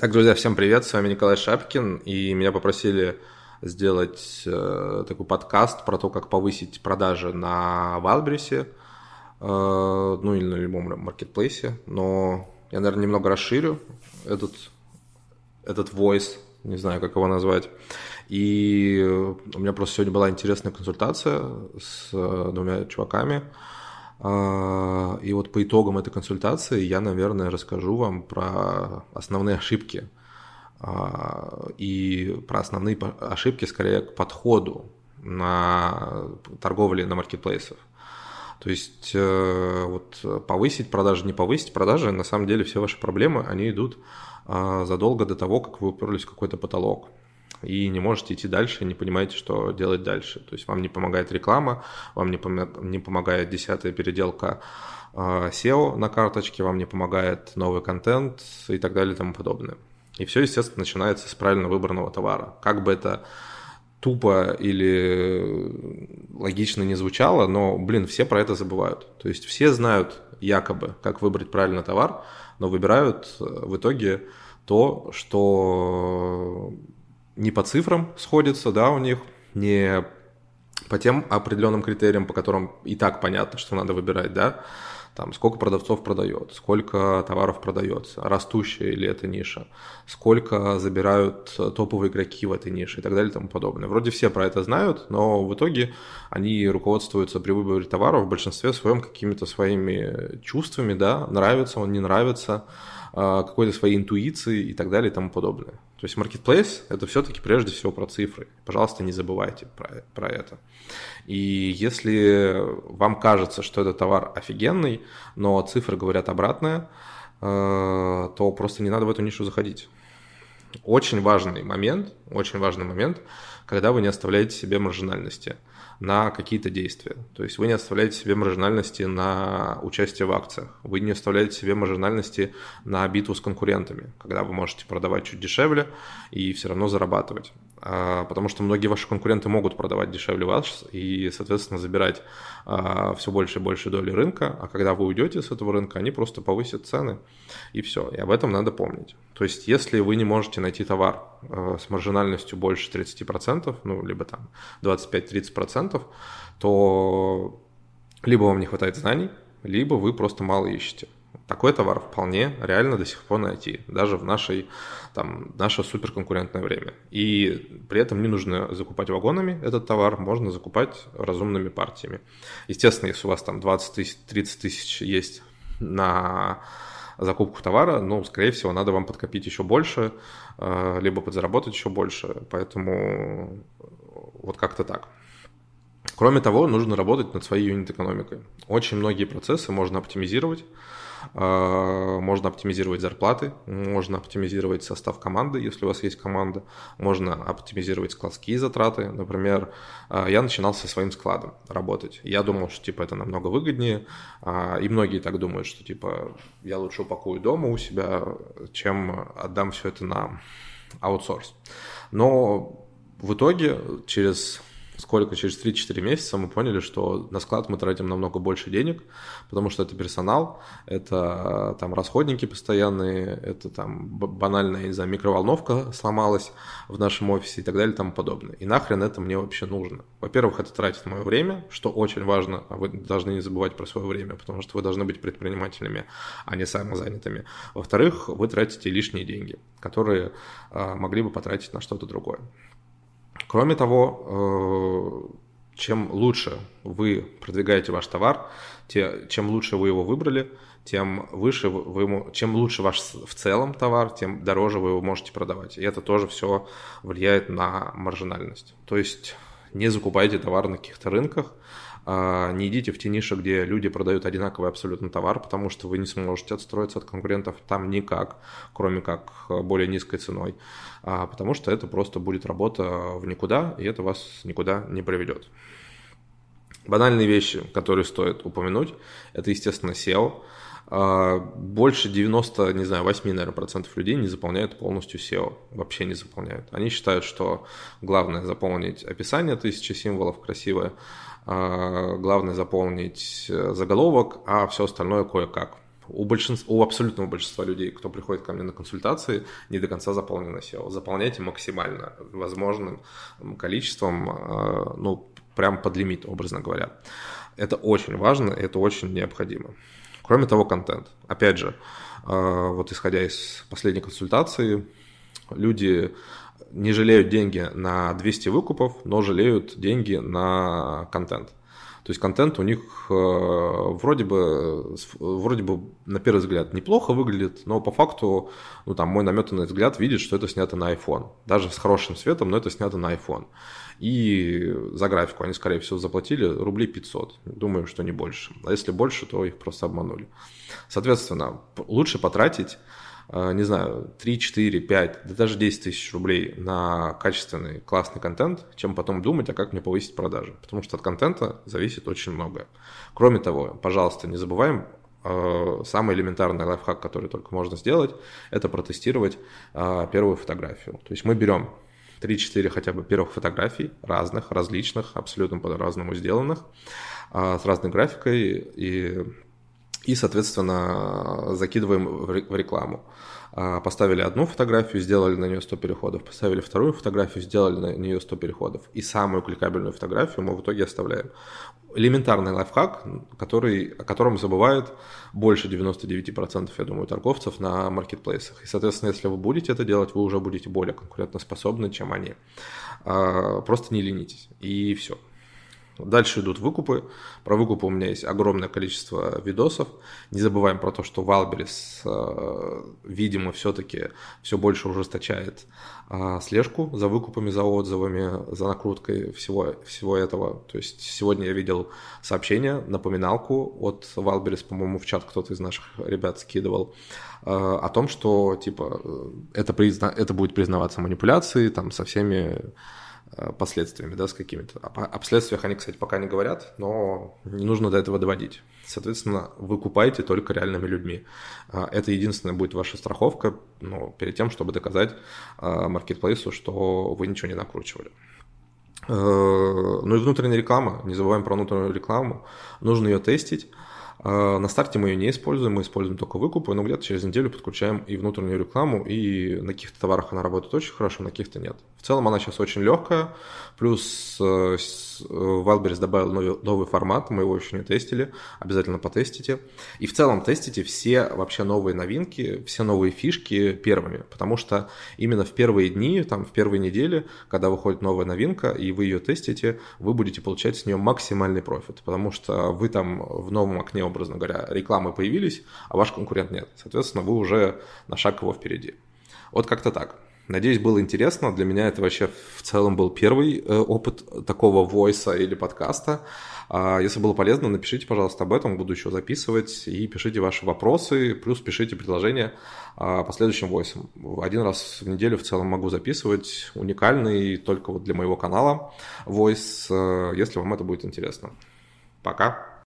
Так, друзья, всем привет, с вами Николай Шапкин, и меня попросили сделать э, такой подкаст про то, как повысить продажи на Wildberries, э, ну или на любом маркетплейсе, но я, наверное, немного расширю этот, этот voice, не знаю, как его назвать. И у меня просто сегодня была интересная консультация с э, двумя чуваками, а, и вот по итогам этой консультации я, наверное, расскажу вам про основные ошибки а, и про основные ошибки скорее к подходу на торговле на маркетплейсах. То есть э, вот повысить продажи, не повысить продажи, на самом деле все ваши проблемы, они идут а, задолго до того, как вы уперлись в какой-то потолок и не можете идти дальше, не понимаете, что делать дальше. То есть вам не помогает реклама, вам не, пом- не помогает десятая переделка SEO на карточке, вам не помогает новый контент и так далее и тому подобное. И все, естественно, начинается с правильно выбранного товара. Как бы это тупо или логично не звучало, но, блин, все про это забывают. То есть все знают якобы, как выбрать правильно товар, но выбирают э, в итоге то, что не по цифрам сходится, да, у них, не по тем определенным критериям, по которым и так понятно, что надо выбирать, да, там, сколько продавцов продает, сколько товаров продается, растущая ли это ниша, сколько забирают топовые игроки в этой нише и так далее и тому подобное. Вроде все про это знают, но в итоге они руководствуются при выборе товаров в большинстве своем какими-то своими чувствами, да, нравится он, не нравится, какой-то своей интуиции и так далее и тому подобное. То есть marketplace – это все-таки прежде всего про цифры. Пожалуйста, не забывайте про, про это. И если вам кажется, что этот товар офигенный, но цифры говорят обратное, э, то просто не надо в эту нишу заходить. Очень важный момент, очень важный момент, когда вы не оставляете себе маржинальности – на какие-то действия. То есть вы не оставляете себе маржинальности на участие в акциях, вы не оставляете себе маржинальности на битву с конкурентами, когда вы можете продавать чуть дешевле и все равно зарабатывать. А, потому что многие ваши конкуренты могут продавать дешевле вас и, соответственно, забирать а, все больше и больше доли рынка, а когда вы уйдете с этого рынка, они просто повысят цены, и все. И об этом надо помнить. То есть, если вы не можете найти товар а, с маржинальностью больше 30%, ну, либо там 25-30%, то либо вам не хватает знаний, либо вы просто мало ищете. Такой товар вполне реально до сих пор найти, даже в нашей, там, наше суперконкурентное время. И при этом не нужно закупать вагонами этот товар, можно закупать разумными партиями. Естественно, если у вас там 20 тысяч, 30 тысяч есть на закупку товара, ну, скорее всего, надо вам подкопить еще больше, э, либо подзаработать еще больше. Поэтому вот как-то так. Кроме того, нужно работать над своей юнит-экономикой. Очень многие процессы можно оптимизировать. А, можно оптимизировать зарплаты, можно оптимизировать состав команды, если у вас есть команда, можно оптимизировать складские затраты. Например, а, я начинал со своим складом работать. Я думал, что типа это намного выгоднее, а, и многие так думают, что типа я лучше упакую дома у себя, чем отдам все это на аутсорс. Но в итоге через сколько, через 3-4 месяца мы поняли, что на склад мы тратим намного больше денег, потому что это персонал, это там расходники постоянные, это там банальная, не знаю, микроволновка сломалась в нашем офисе и так далее и тому подобное. И нахрен это мне вообще нужно? Во-первых, это тратит мое время, что очень важно, а вы должны не забывать про свое время, потому что вы должны быть предпринимателями, а не самозанятыми. Во-вторых, вы тратите лишние деньги, которые э, могли бы потратить на что-то другое. Кроме того, э, чем лучше вы продвигаете ваш товар, чем лучше вы его выбрали, тем выше вы ему, чем лучше ваш в целом товар, тем дороже вы его можете продавать. И это тоже все влияет на маржинальность. То есть не закупайте товар на каких-то рынках, не идите в те ниши, где люди продают одинаковый абсолютно товар, потому что вы не сможете отстроиться от конкурентов там никак, кроме как более низкой ценой, а, потому что это просто будет работа в никуда, и это вас никуда не приведет. Банальные вещи, которые стоит упомянуть, это, естественно, SEO. А, больше 90, не знаю, 8, наверное, процентов людей не заполняют полностью SEO. Вообще не заполняют. Они считают, что главное заполнить описание тысячи символов красивое, а, главное заполнить э, заголовок, а все остальное кое-как. у, большинства, у абсолютного большинства людей, кто приходит ко мне на консультации, не до конца заполнено SEO. Заполняйте максимально возможным количеством, э, ну, прям под лимит, образно говоря. Это очень важно, это очень необходимо. Кроме того, контент. Опять же, э, вот исходя из последней консультации, люди не жалеют деньги на 200 выкупов, но жалеют деньги на контент. То есть контент у них э, вроде бы, вроде бы на первый взгляд неплохо выглядит, но по факту, ну там мой наметанный взгляд видит, что это снято на iPhone. Даже с хорошим светом, но это снято на iPhone. И за графику они, скорее всего, заплатили рублей 500. Думаю, что не больше. А если больше, то их просто обманули. Соответственно, лучше потратить не знаю, 3, 4, 5, да даже 10 тысяч рублей на качественный, классный контент, чем потом думать, а как мне повысить продажи. Потому что от контента зависит очень многое. Кроме того, пожалуйста, не забываем э, самый элементарный лайфхак, который только можно сделать, это протестировать э, первую фотографию. То есть мы берем 3-4 хотя бы первых фотографий, разных, различных, абсолютно по-разному сделанных, с разной графикой, и и, соответственно, закидываем в рекламу. А, поставили одну фотографию, сделали на нее 100 переходов, поставили вторую фотографию, сделали на нее 100 переходов. И самую кликабельную фотографию мы в итоге оставляем. Элементарный лайфхак, который, о котором забывают больше 99%, я думаю, торговцев на маркетплейсах. И, соответственно, если вы будете это делать, вы уже будете более конкурентоспособны, чем они. А, просто не ленитесь. И все. Дальше идут выкупы. Про выкупы у меня есть огромное количество видосов. Не забываем про то, что Валберис, э, видимо, все-таки все больше ужесточает э, слежку за выкупами, за отзывами, за накруткой всего, всего этого. То есть сегодня я видел сообщение, напоминалку от Валберис, по-моему, в чат кто-то из наших ребят скидывал, э, о том, что, типа, это, призна... это будет признаваться манипуляцией, там, со всеми последствиями, да, с какими-то. О последствиях они, кстати, пока не говорят, но не нужно до этого доводить. Соответственно, вы купаете только реальными людьми. Э, это единственная будет ваша страховка ну, перед тем, чтобы доказать э, маркетплейсу, что вы ничего не накручивали. Ну и внутренняя реклама. Не забываем про внутреннюю рекламу. Нужно ее тестить. А, на старте мы ее не используем, мы используем только выкупы, но где-то через неделю подключаем и внутреннюю рекламу, и на каких-то товарах она работает очень хорошо, на каких-то нет. В целом она сейчас очень легкая, плюс э, Wildberries добавил новый, новый формат, мы его еще не тестили, обязательно потестите. И в целом тестите все вообще новые новинки, все новые фишки первыми, потому что именно в первые дни, там в первые недели, когда выходит новая новинка, и вы ее тестите, вы будете получать с нее максимальный профит, потому что вы там в новом окне образно говоря, рекламы появились, а ваш конкурент нет. Соответственно, вы уже на шаг его впереди. Вот как-то так. Надеюсь, было интересно. Для меня это вообще в целом был первый э, опыт такого войса или подкаста. А если было полезно, напишите, пожалуйста, об этом. Буду еще записывать. И пишите ваши вопросы. Плюс пишите предложения а, по следующим войсам. Один раз в неделю в целом могу записывать. Уникальный только вот для моего канала войс, э, если вам это будет интересно. Пока.